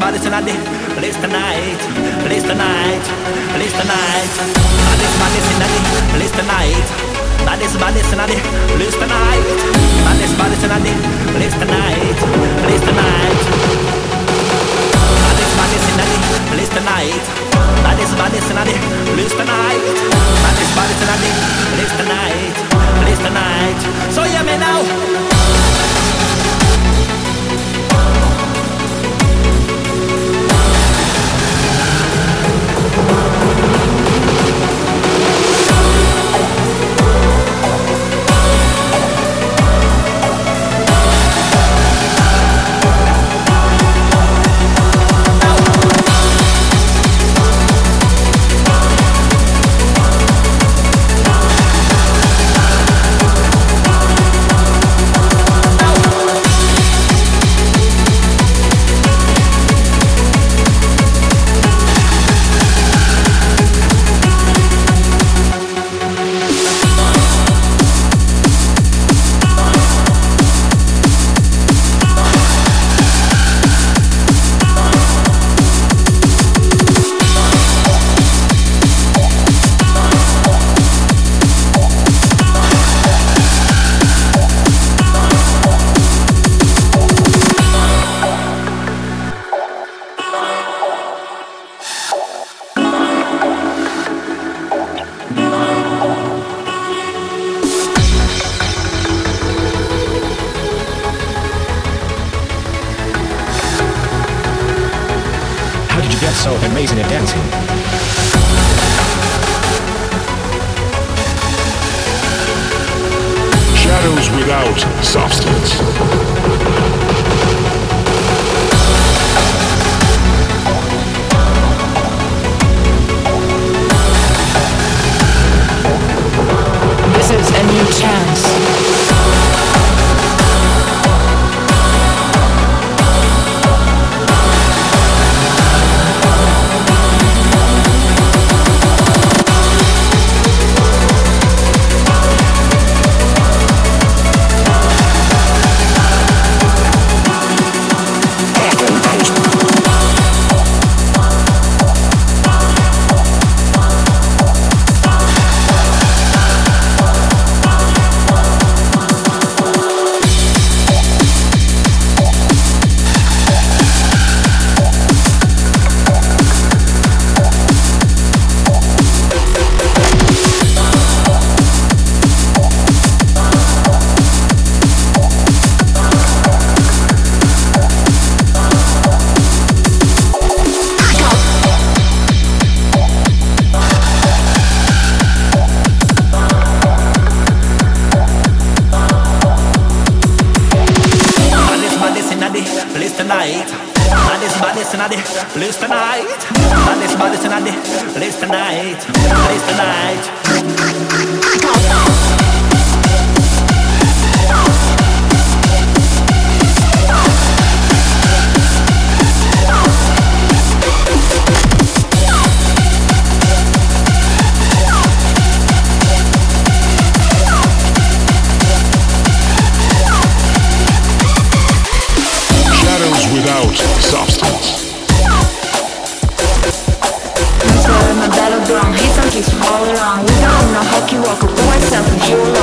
Baddest, baddest in the place tonight, place tonight, place tonight. Baddest, baddest in the place tonight. Baddest, baddest in the place tonight. Baddest, baddest in the place tonight, place tonight. Baddest, baddest in the place tonight. Baddest, baddest in the place tonight. Baddest, baddest in the place tonight, place tonight. So hear me now. So amazing at dancing? Shadows without substance. Tonight. Baddest, baddest in the place tonight. Baddest, baddest in the place tonight, place tonight. all along. We don't know, how you walk away, self you alone.